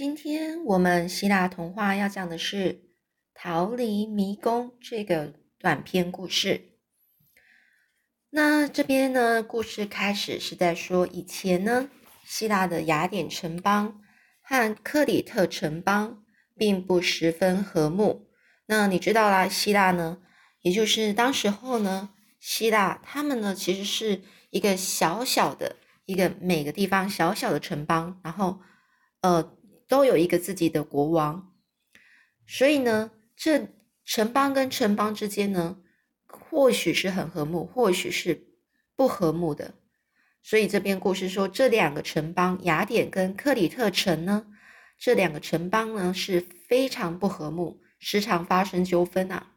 今天我们希腊童话要讲的是《逃离迷宫》这个短篇故事。那这边呢，故事开始是在说以前呢，希腊的雅典城邦和克里特城邦并不十分和睦。那你知道啦，希腊呢，也就是当时候呢，希腊他们呢其实是一个小小的一个每个地方小小的城邦，然后呃。都有一个自己的国王，所以呢，这城邦跟城邦之间呢，或许是很和睦，或许是不和睦的。所以这边故事说，这两个城邦雅典跟克里特城呢，这两个城邦呢是非常不和睦，时常发生纠纷啊。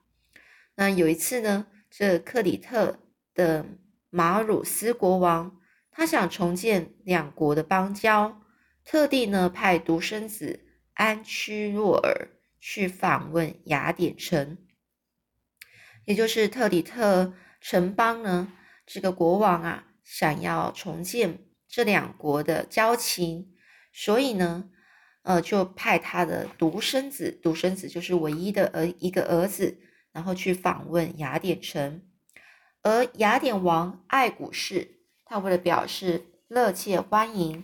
那有一次呢，这克里特的马鲁斯国王，他想重建两国的邦交。特地呢派独生子安屈若尔去访问雅典城，也就是特里特城邦呢。这个国王啊想要重建这两国的交情，所以呢，呃，就派他的独生子，独生子就是唯一的儿一个儿子，然后去访问雅典城。而雅典王爱古士，他为了表示热切欢迎。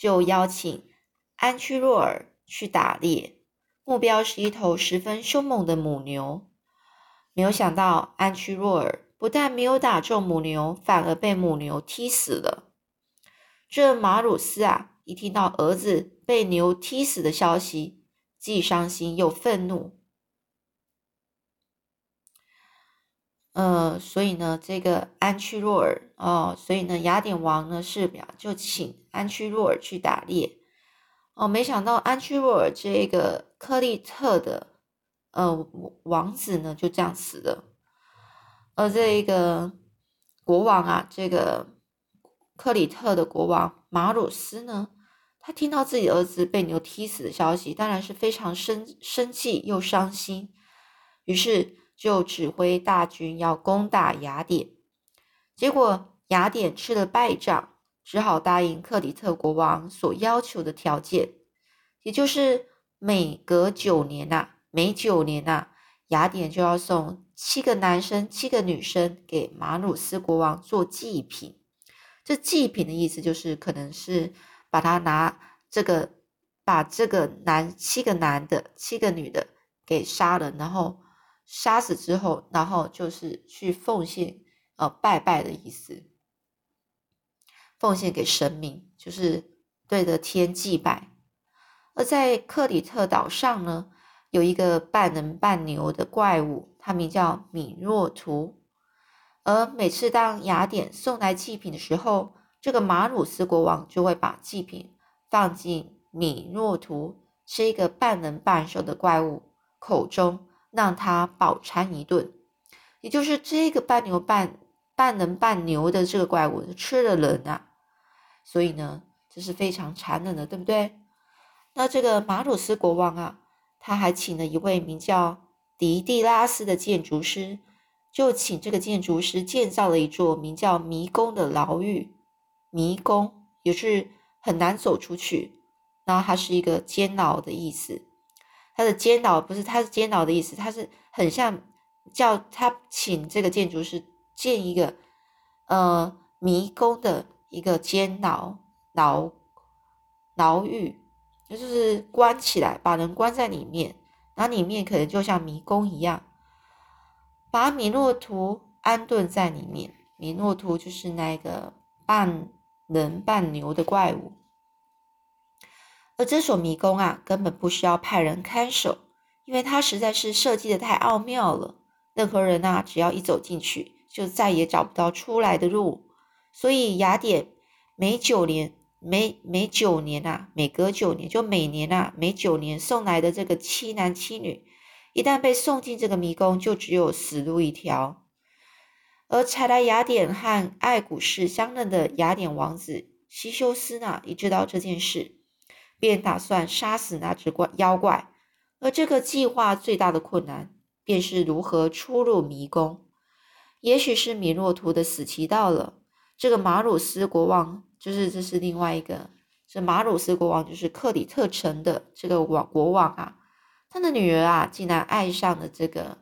就邀请安屈洛尔去打猎，目标是一头十分凶猛的母牛。没有想到，安屈洛尔不但没有打中母牛，反而被母牛踢死了。这马鲁斯啊，一听到儿子被牛踢死的消息，既伤心又愤怒。呃，所以呢，这个安屈洛尔哦，所以呢，雅典王呢是表就请安屈洛尔去打猎哦，没想到安屈洛尔这个克利特的呃王子呢就这样死了，而这一个国王啊，这个克里特的国王马鲁斯呢，他听到自己儿子被牛踢死的消息，当然是非常生生气又伤心，于是。就指挥大军要攻打雅典，结果雅典吃了败仗，只好答应克里特国王所要求的条件，也就是每隔九年呐，每九年呐，雅典就要送七个男生、七个女生给马鲁斯国王做祭品。这祭品的意思就是，可能是把他拿这个，把这个男七个男的、七个女的给杀了，然后。杀死之后，然后就是去奉献，呃，拜拜的意思，奉献给神明，就是对着天祭拜。而在克里特岛上呢，有一个半人半牛的怪物，它名叫米诺图。而每次当雅典送来祭品的时候，这个马鲁斯国王就会把祭品放进米诺图这个半人半兽的怪物口中。让他饱餐一顿，也就是这个半牛半半人半牛的这个怪物吃了人啊，所以呢，这是非常残忍的，对不对？那这个马鲁斯国王啊，他还请了一位名叫迪蒂拉斯的建筑师，就请这个建筑师建造了一座名叫迷宫的牢狱。迷宫也是很难走出去，那它是一个监牢的意思。它的监牢不是，它是监牢的意思，它是很像叫他请这个建筑师建一个呃迷宫的一个监牢牢牢狱，就是关起来，把人关在里面，然后里面可能就像迷宫一样，把米诺图安顿在里面。米诺图就是那个半人半牛的怪物。而这所迷宫啊，根本不需要派人看守，因为它实在是设计的太奥妙了。任何人啊，只要一走进去，就再也找不到出来的路。所以雅典每九年、每每九年啊，每隔九年，就每年啊，每九年送来的这个七男七女，一旦被送进这个迷宫，就只有死路一条。而才来雅典和爱古士相认的雅典王子西修斯呢，也知道这件事。便打算杀死那只怪妖怪，而这个计划最大的困难便是如何出入迷宫。也许是米诺图的死期到了，这个马鲁斯国王，就是这是另外一个这马鲁斯国王就是克里特城的这个王国王啊，他的女儿啊，竟然爱上了这个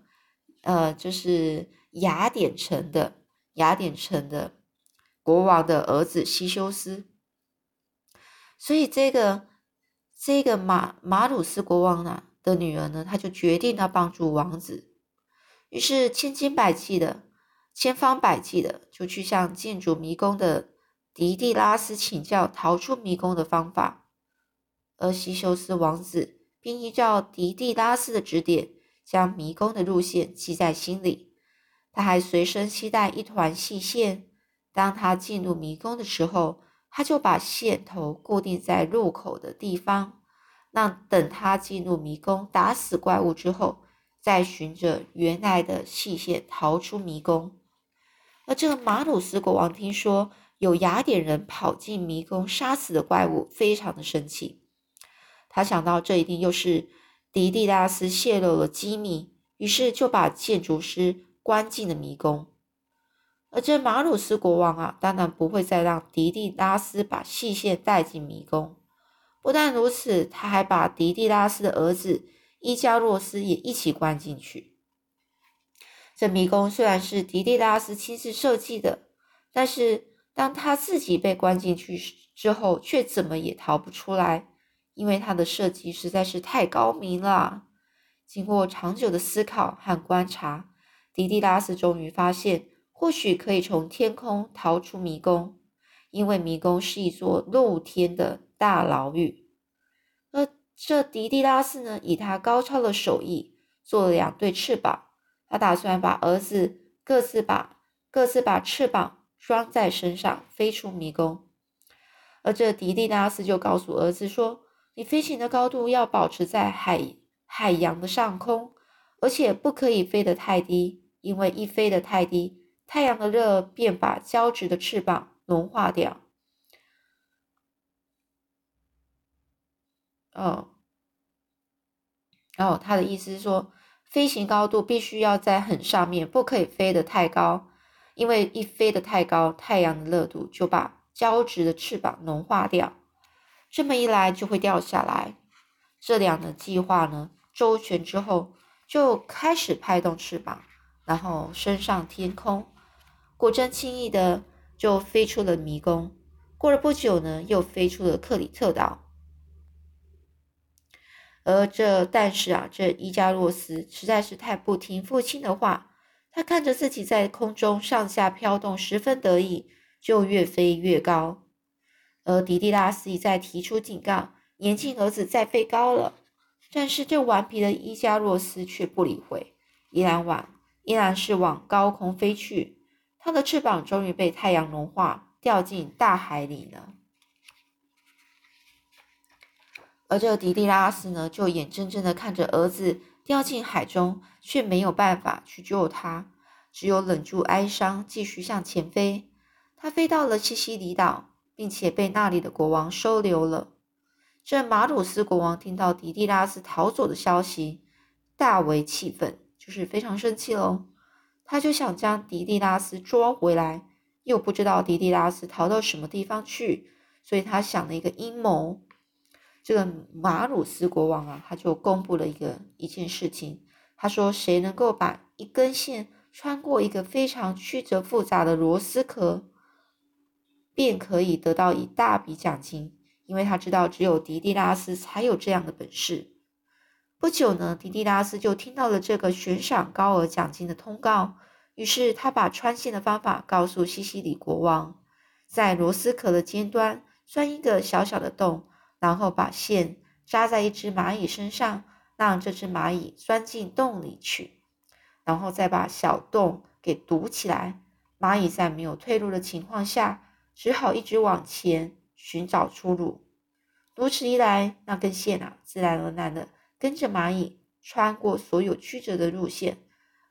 呃，就是雅典城的雅典城的国王的儿子西修斯。所以这个这个马马鲁斯国王呢的女儿呢，他就决定要帮助王子，于是千金百计的。千方百计的就去向建筑迷宫的迪蒂拉斯请教逃出迷宫的方法，而西修斯王子并依照迪蒂拉斯的指点，将迷宫的路线记在心里。他还随身携带一团细线，当他进入迷宫的时候，他就把线头固定在入口的地方，让等他进入迷宫打死怪物之后，再循着原来的细线逃出迷宫。而这个马鲁斯国王听说有雅典人跑进迷宫杀死的怪物，非常的生气。他想到这一定又是迪迪拉斯泄露了机密，于是就把建筑师关进了迷宫。而这马鲁斯国王啊，当然不会再让迪迪拉斯把细线带进迷宫。不但如此，他还把迪迪拉斯的儿子伊加洛斯也一起关进去。这迷宫虽然是迪迪拉斯亲自设计的，但是当他自己被关进去之后，却怎么也逃不出来，因为他的设计实在是太高明了。经过长久的思考和观察，迪迪拉斯终于发现，或许可以从天空逃出迷宫，因为迷宫是一座露天的大牢狱。而这迪迪拉斯呢，以他高超的手艺做了两对翅膀。他打算把儿子各自把各自把翅膀装在身上，飞出迷宫。而这迪蒂拉斯就告诉儿子说：“你飞行的高度要保持在海海洋的上空，而且不可以飞得太低，因为一飞得太低，太阳的热便把胶质的翅膀融化掉。”哦，哦，他的意思是说。飞行高度必须要在很上面，不可以飞得太高，因为一飞得太高，太阳的热度就把胶质的翅膀融化掉，这么一来就会掉下来。这两个计划呢周全之后，就开始拍动翅膀，然后升上天空，果真轻易的就飞出了迷宫。过了不久呢，又飞出了克里特岛。而这，但是啊，这伊加洛斯实在是太不听父亲的话。他看着自己在空中上下飘动，十分得意，就越飞越高。而迪迪拉斯一再提出警告，年轻儿子再飞高了。但是这顽皮的伊加洛斯却不理会，依然往，依然是往高空飞去。他的翅膀终于被太阳融化，掉进大海里了。而这个迪蒂拉斯呢，就眼睁睁的看着儿子掉进海中，却没有办法去救他，只有忍住哀伤，继续向前飞。他飞到了西西里岛，并且被那里的国王收留了。这马鲁斯国王听到迪迪拉斯逃走的消息，大为气愤，就是非常生气喽。他就想将迪迪拉斯捉回来，又不知道迪迪拉斯逃到什么地方去，所以他想了一个阴谋。这个马鲁斯国王啊，他就公布了一个一件事情。他说：“谁能够把一根线穿过一个非常曲折复杂的螺丝壳，便可以得到一大笔奖金。因为他知道只有迪迪拉斯才有这样的本事。”不久呢，迪迪拉斯就听到了这个悬赏高额奖金的通告。于是他把穿线的方法告诉西西里国王，在螺丝壳的尖端钻一个小小的洞。然后把线扎在一只蚂蚁身上，让这只蚂蚁钻进洞里去，然后再把小洞给堵起来。蚂蚁在没有退路的情况下，只好一直往前寻找出路。如此一来，那根线啊，自然而然的跟着蚂蚁穿过所有曲折的路线，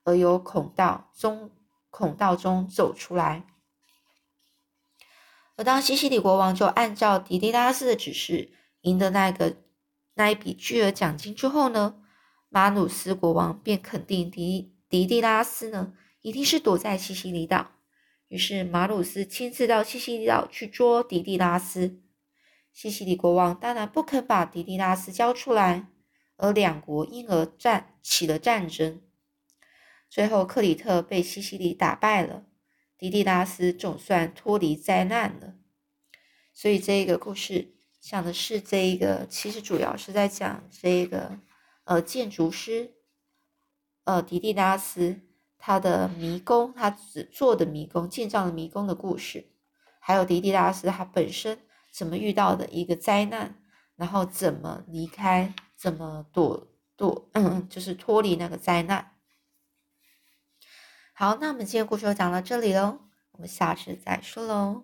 而由孔道中孔道中走出来。而当西西里国王就按照迪迪拉斯的指示。赢得那个那一笔巨额奖金之后呢，马努斯国王便肯定迪迪迪拉斯呢一定是躲在西西里岛。于是马努斯亲自到西西里岛去捉迪迪拉斯。西西里国王当然不肯把迪迪拉斯交出来，而两国因而战起了战争。最后，克里特被西西里打败了，迪迪拉斯总算脱离灾难了。所以，这个故事讲的是这一个，其实主要是在讲这个呃建筑师呃迪迪拉斯他的迷宫，他只做的迷宫，建造的迷宫的故事，还有迪迪拉斯他本身。怎么遇到的一个灾难，然后怎么离开，怎么躲躲，嗯，就是脱离那个灾难。好，那我们今天故事就讲到这里喽，我们下次再说喽。